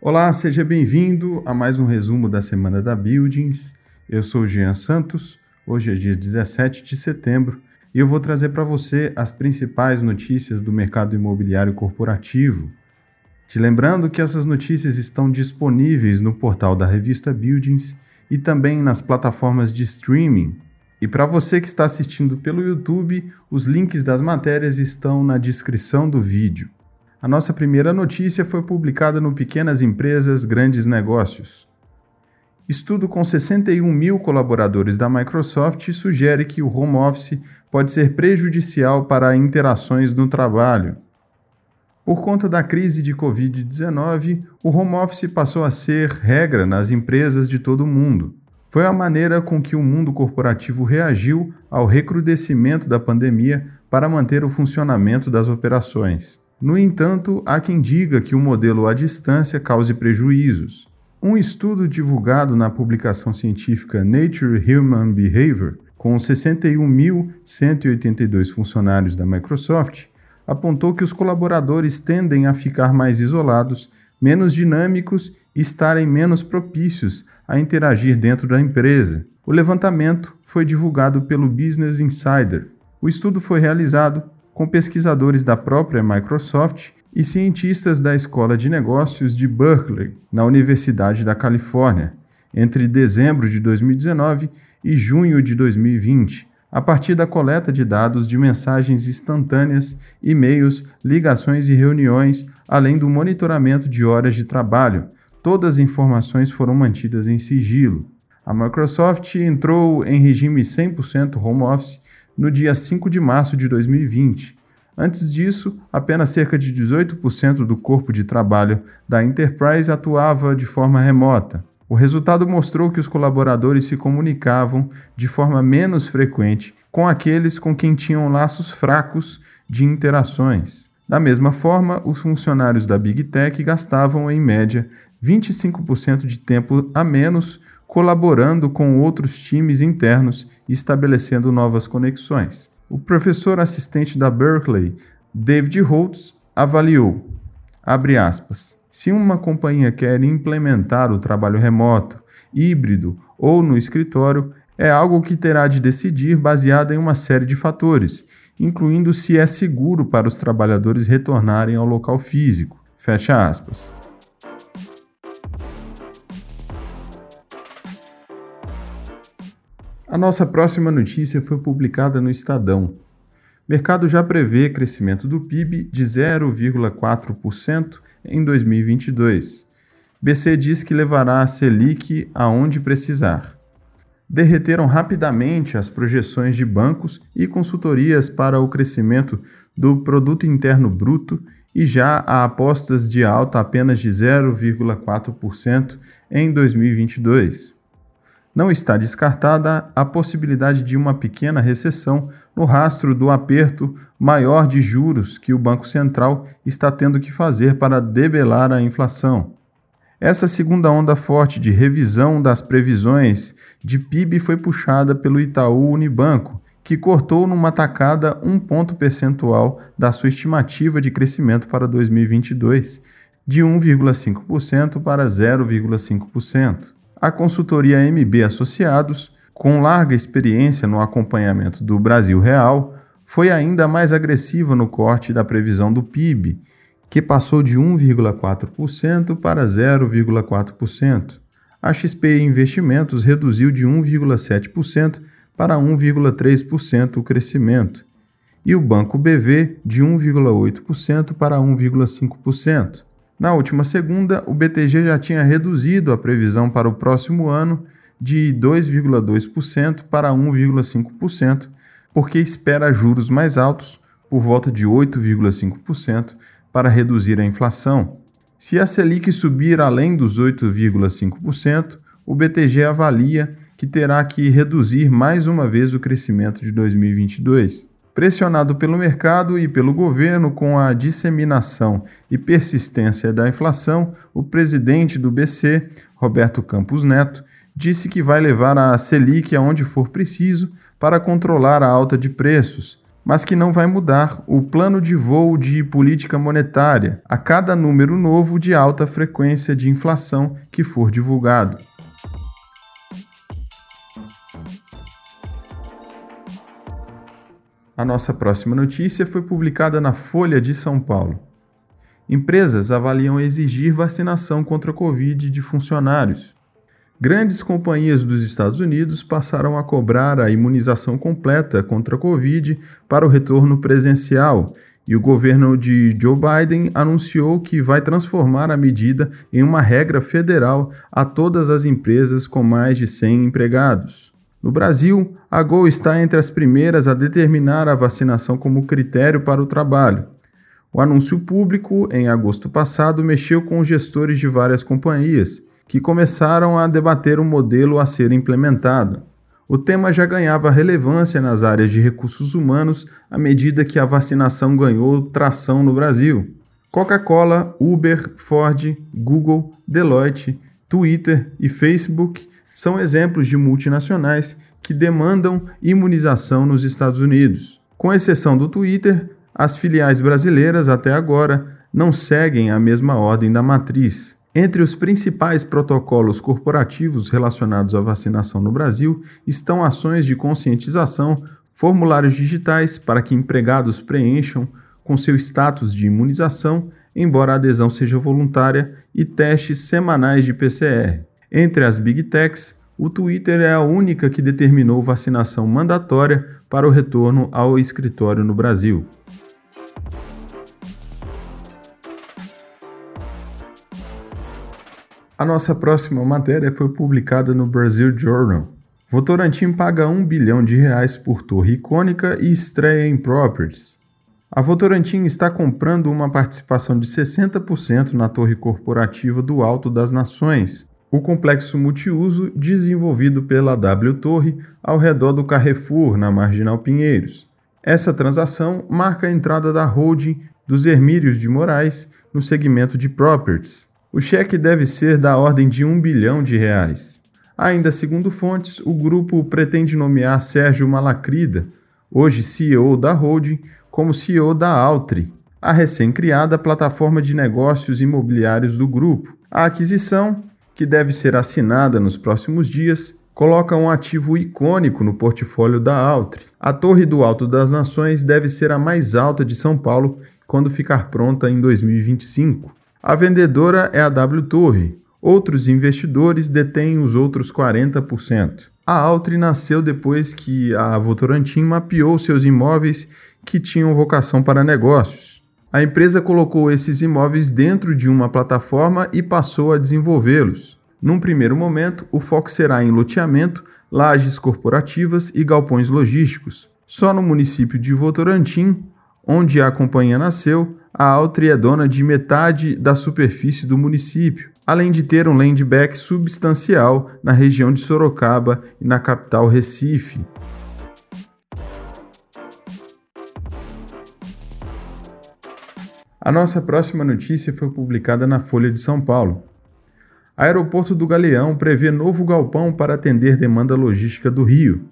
Olá, seja bem-vindo a mais um resumo da semana da Buildings. Eu sou Jean Santos. Hoje é dia 17 de setembro e eu vou trazer para você as principais notícias do mercado imobiliário corporativo. Te lembrando que essas notícias estão disponíveis no portal da revista Buildings e também nas plataformas de streaming. E para você que está assistindo pelo YouTube, os links das matérias estão na descrição do vídeo. A nossa primeira notícia foi publicada no Pequenas Empresas Grandes Negócios. Estudo com 61 mil colaboradores da Microsoft sugere que o home office pode ser prejudicial para interações no trabalho. Por conta da crise de Covid-19, o home office passou a ser regra nas empresas de todo o mundo. Foi a maneira com que o mundo corporativo reagiu ao recrudescimento da pandemia para manter o funcionamento das operações. No entanto, há quem diga que o modelo à distância cause prejuízos. Um estudo divulgado na publicação científica Nature Human Behavior, com 61.182 funcionários da Microsoft, apontou que os colaboradores tendem a ficar mais isolados, menos dinâmicos e estarem menos propícios a interagir dentro da empresa. O levantamento foi divulgado pelo Business Insider. O estudo foi realizado com pesquisadores da própria Microsoft e cientistas da Escola de Negócios de Berkeley, na Universidade da Califórnia, entre dezembro de 2019 e junho de 2020, a partir da coleta de dados de mensagens instantâneas, e-mails, ligações e reuniões, além do monitoramento de horas de trabalho. Todas as informações foram mantidas em sigilo. A Microsoft entrou em regime 100% home office no dia 5 de março de 2020. Antes disso, apenas cerca de 18% do corpo de trabalho da Enterprise atuava de forma remota. O resultado mostrou que os colaboradores se comunicavam de forma menos frequente com aqueles com quem tinham laços fracos de interações. Da mesma forma, os funcionários da Big Tech gastavam, em média, 25% de tempo a menos colaborando com outros times internos e estabelecendo novas conexões. O professor assistente da Berkeley, David Holtz, avaliou, aspas, se uma companhia quer implementar o trabalho remoto, híbrido ou no escritório, é algo que terá de decidir baseado em uma série de fatores, incluindo se é seguro para os trabalhadores retornarem ao local físico. Fecha aspas. A nossa próxima notícia foi publicada no Estadão. Mercado já prevê crescimento do PIB de 0,4% em 2022. BC diz que levará a Selic aonde precisar. Derreteram rapidamente as projeções de bancos e consultorias para o crescimento do produto interno bruto e já há apostas de alta apenas de 0,4% em 2022 não está descartada a possibilidade de uma pequena recessão no rastro do aperto maior de juros que o Banco Central está tendo que fazer para debelar a inflação. Essa segunda onda forte de revisão das previsões de PIB foi puxada pelo Itaú Unibanco, que cortou numa tacada um ponto percentual da sua estimativa de crescimento para 2022, de 1,5% para 0,5% a consultoria MB Associados, com larga experiência no acompanhamento do Brasil Real, foi ainda mais agressiva no corte da previsão do PIB, que passou de 1,4% para 0,4%. A XP Investimentos reduziu de 1,7% para 1,3% o crescimento, e o Banco BV de 1,8% para 1,5%. Na última segunda, o BTG já tinha reduzido a previsão para o próximo ano de 2,2% para 1,5%, porque espera juros mais altos, por volta de 8,5%, para reduzir a inflação. Se a Selic subir além dos 8,5%, o BTG avalia que terá que reduzir mais uma vez o crescimento de 2022. Pressionado pelo mercado e pelo governo com a disseminação e persistência da inflação, o presidente do BC, Roberto Campos Neto, disse que vai levar a Selic aonde for preciso para controlar a alta de preços, mas que não vai mudar o plano de voo de política monetária a cada número novo de alta frequência de inflação que for divulgado. A nossa próxima notícia foi publicada na Folha de São Paulo. Empresas avaliam exigir vacinação contra a Covid de funcionários. Grandes companhias dos Estados Unidos passaram a cobrar a imunização completa contra a Covid para o retorno presencial, e o governo de Joe Biden anunciou que vai transformar a medida em uma regra federal a todas as empresas com mais de 100 empregados. No Brasil, a Gol está entre as primeiras a determinar a vacinação como critério para o trabalho. O anúncio público, em agosto passado, mexeu com gestores de várias companhias, que começaram a debater o um modelo a ser implementado. O tema já ganhava relevância nas áreas de recursos humanos à medida que a vacinação ganhou tração no Brasil. Coca-Cola, Uber, Ford, Google, Deloitte, Twitter e Facebook são exemplos de multinacionais que demandam imunização nos Estados Unidos. Com exceção do Twitter, as filiais brasileiras até agora não seguem a mesma ordem da matriz. Entre os principais protocolos corporativos relacionados à vacinação no Brasil estão ações de conscientização, formulários digitais para que empregados preencham com seu status de imunização, embora a adesão seja voluntária, e testes semanais de PCR. Entre as Big Techs, o Twitter é a única que determinou vacinação mandatória para o retorno ao escritório no Brasil. A nossa próxima matéria foi publicada no Brazil Journal. Votorantim paga 1 bilhão de reais por torre icônica e estreia em Properties. A Votorantim está comprando uma participação de 60% na torre corporativa do Alto das Nações, o complexo multiuso desenvolvido pela W Torre ao redor do Carrefour, na Marginal Pinheiros. Essa transação marca a entrada da holding dos Hermírios de Moraes no segmento de properties. O cheque deve ser da ordem de um bilhão de reais. Ainda segundo fontes, o grupo pretende nomear Sérgio Malacrida, hoje CEO da holding, como CEO da Altri, a recém-criada plataforma de negócios imobiliários do grupo. A aquisição que deve ser assinada nos próximos dias, coloca um ativo icônico no portfólio da Altri. A Torre do Alto das Nações deve ser a mais alta de São Paulo quando ficar pronta em 2025. A vendedora é a W Torre. Outros investidores detêm os outros 40%. A Altri nasceu depois que a Votorantim mapeou seus imóveis que tinham vocação para negócios. A empresa colocou esses imóveis dentro de uma plataforma e passou a desenvolvê-los. Num primeiro momento, o foco será em loteamento, lajes corporativas e galpões logísticos. Só no município de Votorantim, onde a companhia nasceu, a Altri é dona de metade da superfície do município, além de ter um land back substancial na região de Sorocaba e na capital Recife. A nossa próxima notícia foi publicada na Folha de São Paulo. Aeroporto do Galeão prevê novo galpão para atender demanda logística do Rio.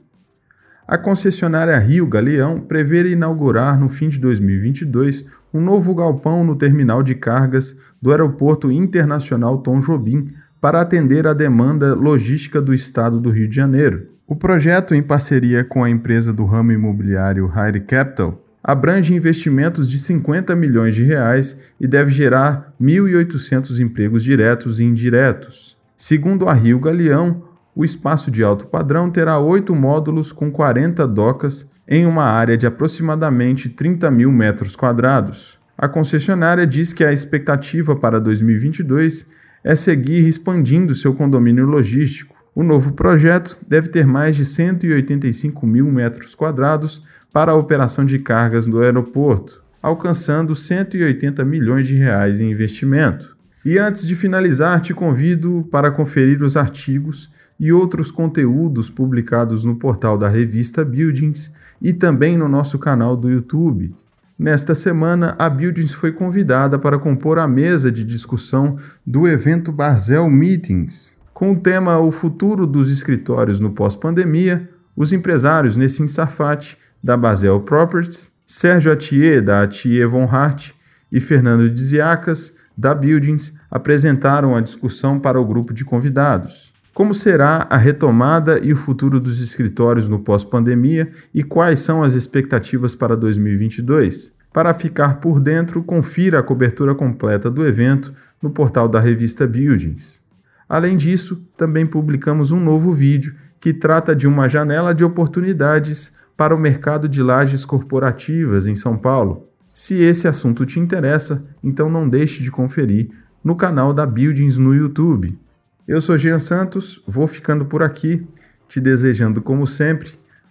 A concessionária Rio Galeão prevê inaugurar no fim de 2022 um novo galpão no terminal de cargas do Aeroporto Internacional Tom Jobim para atender a demanda logística do estado do Rio de Janeiro. O projeto, em parceria com a empresa do ramo imobiliário Hire Capital, abrange investimentos de 50 milhões de reais e deve gerar 1.800 empregos diretos e indiretos. Segundo a Rio Galeão, o espaço de alto padrão terá oito módulos com 40 docas em uma área de aproximadamente 30 mil metros quadrados. A concessionária diz que a expectativa para 2022 é seguir expandindo seu condomínio logístico. O novo projeto deve ter mais de 185 mil metros quadrados para a operação de cargas do aeroporto, alcançando 180 milhões de reais em investimento. E antes de finalizar, te convido para conferir os artigos e outros conteúdos publicados no portal da revista Buildings e também no nosso canal do YouTube. Nesta semana, a Buildings foi convidada para compor a mesa de discussão do evento Barzel Meetings, com o tema O Futuro dos Escritórios no Pós-Pandemia. Os empresários Nessim Sarfati da Basel Properties, Sérgio Atier, da Atier Von Hart, e Fernando Diziacas, da Buildings, apresentaram a discussão para o grupo de convidados. Como será a retomada e o futuro dos escritórios no pós-pandemia e quais são as expectativas para 2022? Para ficar por dentro, confira a cobertura completa do evento no portal da revista Buildings. Além disso, também publicamos um novo vídeo que trata de uma janela de oportunidades para o mercado de lajes corporativas em São Paulo. Se esse assunto te interessa, então não deixe de conferir no canal da Buildings no YouTube. Eu sou Jean Santos, vou ficando por aqui, te desejando, como sempre,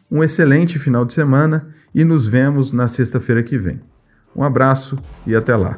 um excelente final de semana e nos vemos na sexta-feira que vem. Um abraço e até lá.